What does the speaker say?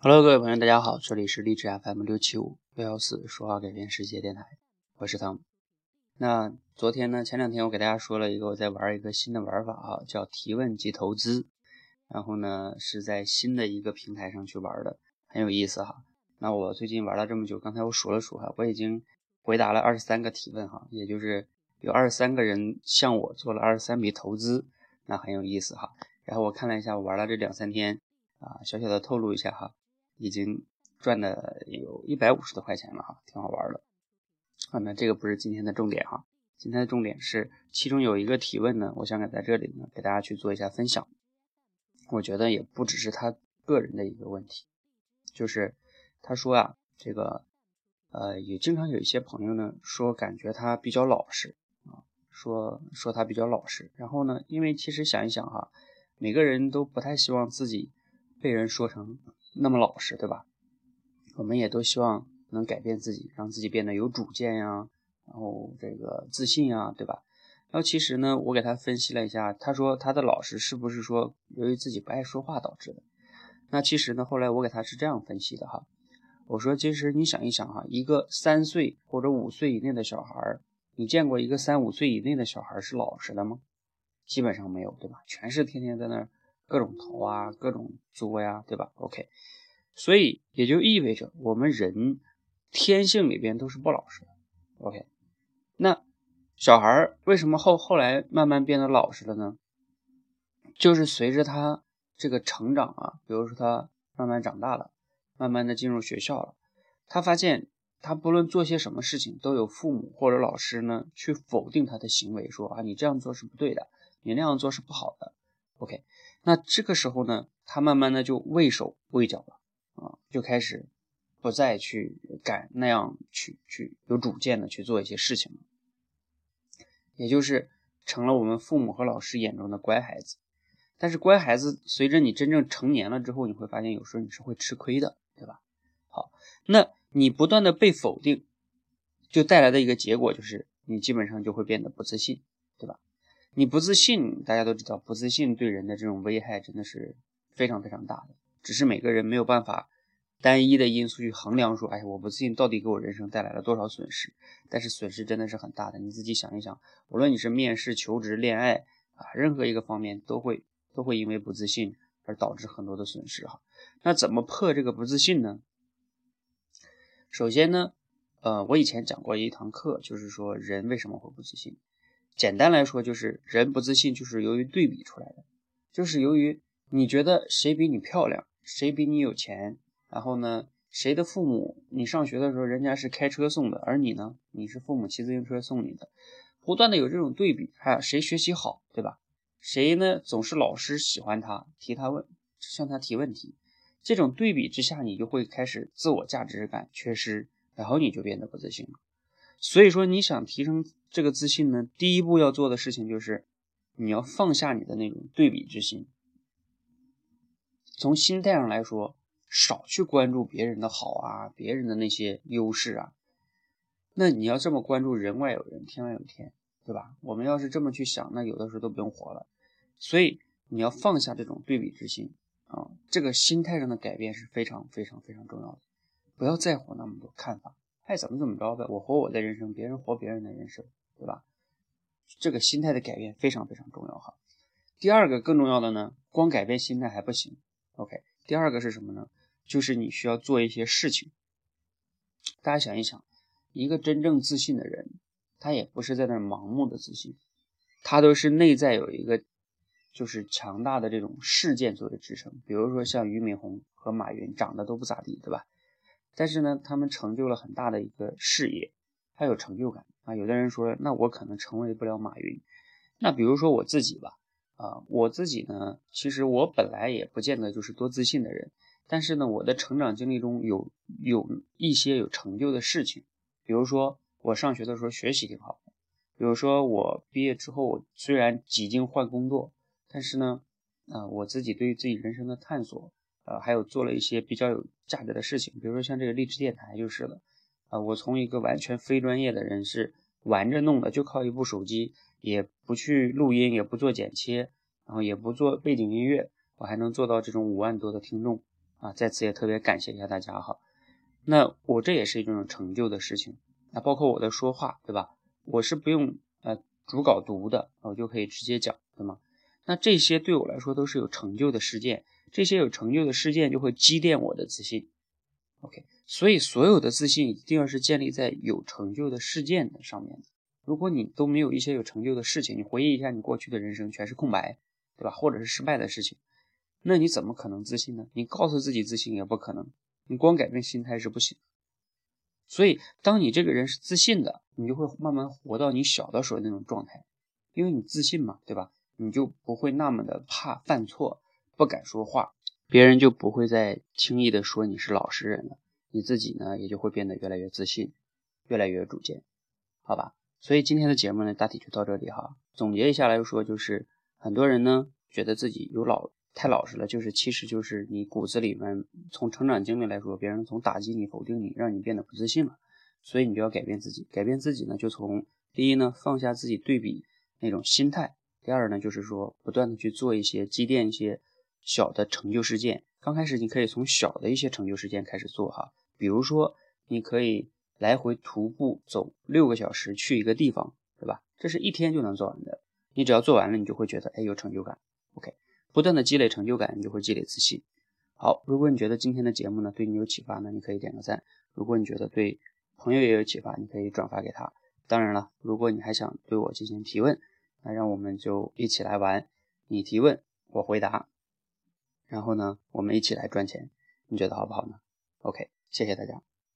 Hello，各位朋友，大家好，这里是励志 FM 六七五六幺四说话改变世界电台，我是汤姆。那昨天呢，前两天我给大家说了一个我在玩一个新的玩法啊，叫提问及投资。然后呢，是在新的一个平台上去玩的，很有意思哈。那我最近玩了这么久，刚才我数了数哈，我已经回答了二十三个提问哈，也就是有二十三个人向我做了二十三笔投资，那很有意思哈。然后我看了一下，我玩了这两三天啊，小小的透露一下哈。已经赚的有一百五十多块钱了哈，挺好玩的。啊，那这个不是今天的重点哈，今天的重点是其中有一个提问呢，我想给在这里呢给大家去做一下分享。我觉得也不只是他个人的一个问题，就是他说啊，这个呃也经常有一些朋友呢说感觉他比较老实啊，说说他比较老实。然后呢，因为其实想一想哈，每个人都不太希望自己被人说成。那么老实，对吧？我们也都希望能改变自己，让自己变得有主见呀，然后这个自信呀，对吧？然后其实呢，我给他分析了一下，他说他的老实是不是说由于自己不爱说话导致的？那其实呢，后来我给他是这样分析的哈，我说其实你想一想哈，一个三岁或者五岁以内的小孩，你见过一个三五岁以内的小孩是老实的吗？基本上没有，对吧？全是天天在那儿。各种头啊，各种作呀，对吧？OK，所以也就意味着我们人天性里边都是不老实的。OK，那小孩为什么后后来慢慢变得老实了呢？就是随着他这个成长啊，比如说他慢慢长大了，慢慢的进入学校了，他发现他不论做些什么事情，都有父母或者老师呢去否定他的行为，说啊你这样做是不对的，你那样做是不好的。OK。那这个时候呢，他慢慢的就畏手畏脚了啊，就开始不再去敢那样去去有主见的去做一些事情了，也就是成了我们父母和老师眼中的乖孩子。但是乖孩子随着你真正成年了之后，你会发现有时候你是会吃亏的，对吧？好，那你不断的被否定，就带来的一个结果就是你基本上就会变得不自信，对吧？你不自信，大家都知道，不自信对人的这种危害真的是非常非常大的。只是每个人没有办法单一的因素去衡量，说，哎，我不自信到底给我人生带来了多少损失？但是损失真的是很大的。你自己想一想，无论你是面试、求职、恋爱啊，任何一个方面都会都会因为不自信而导致很多的损失哈。那怎么破这个不自信呢？首先呢，呃，我以前讲过一堂课，就是说人为什么会不自信。简单来说，就是人不自信，就是由于对比出来的，就是由于你觉得谁比你漂亮，谁比你有钱，然后呢，谁的父母你上学的时候人家是开车送的，而你呢，你是父母骑自行车送你的，不断的有这种对比，还有谁学习好，对吧？谁呢总是老师喜欢他，提他问，向他提问题，这种对比之下，你就会开始自我价值感缺失，然后你就变得不自信了。所以说，你想提升这个自信呢，第一步要做的事情就是，你要放下你的那种对比之心。从心态上来说，少去关注别人的好啊，别人的那些优势啊。那你要这么关注，人外有人，天外有天，对吧？我们要是这么去想，那有的时候都不用活了。所以你要放下这种对比之心啊，这个心态上的改变是非常非常非常重要的。不要在乎那么多看法。爱怎么怎么着呗，我活我的人生，别人活别人的人生，对吧？这个心态的改变非常非常重要哈。第二个更重要的呢，光改变心态还不行。OK，第二个是什么呢？就是你需要做一些事情。大家想一想，一个真正自信的人，他也不是在那盲目的自信，他都是内在有一个就是强大的这种事件作为支撑。比如说像俞敏洪和马云，长得都不咋地，对吧？但是呢，他们成就了很大的一个事业，他有成就感啊。有的人说，那我可能成为不了马云。那比如说我自己吧，啊，我自己呢，其实我本来也不见得就是多自信的人。但是呢，我的成长经历中有有一些有成就的事情，比如说我上学的时候学习挺好的，比如说我毕业之后虽然几经换工作，但是呢，啊，我自己对于自己人生的探索。呃，还有做了一些比较有价值的事情，比如说像这个励志电台就是了。啊，我从一个完全非专业的人是玩着弄的，就靠一部手机，也不去录音，也不做剪切，然后也不做背景音乐，我还能做到这种五万多的听众啊，在此也特别感谢一下大家哈。那我这也是一种成就的事情，那包括我的说话，对吧？我是不用呃主稿读的，我就可以直接讲，对吗？那这些对我来说都是有成就的事件，这些有成就的事件就会积淀我的自信。OK，所以所有的自信一定要是建立在有成就的事件的上面的。如果你都没有一些有成就的事情，你回忆一下你过去的人生全是空白，对吧？或者是失败的事情，那你怎么可能自信呢？你告诉自己自信也不可能，你光改变心态是不行。所以，当你这个人是自信的，你就会慢慢活到你小的时候那种状态，因为你自信嘛，对吧？你就不会那么的怕犯错，不敢说话。别人就不会再轻易的说你是老实人了，你自己呢也就会变得越来越自信，越来越有主见，好吧？所以今天的节目呢，大体就到这里哈。总结一下来说，就是很多人呢觉得自己有老太老实了，就是其实就是你骨子里面从成长经历来说，别人从打击你、否定你，让你变得不自信了，所以你就要改变自己。改变自己呢，就从第一呢放下自己对比那种心态，第二呢就是说不断的去做一些积淀一些。小的成就事件，刚开始你可以从小的一些成就事件开始做哈，比如说你可以来回徒步走六个小时去一个地方，对吧？这是一天就能做完的，你只要做完了，你就会觉得哎有成就感。OK，不断的积累成就感，你就会积累自信。好，如果你觉得今天的节目呢对你有启发呢，你可以点个赞；如果你觉得对朋友也有启发，你可以转发给他。当然了，如果你还想对我进行提问，那让我们就一起来玩，你提问，我回答。然后呢，我们一起来赚钱，你觉得好不好呢？OK，谢谢大家。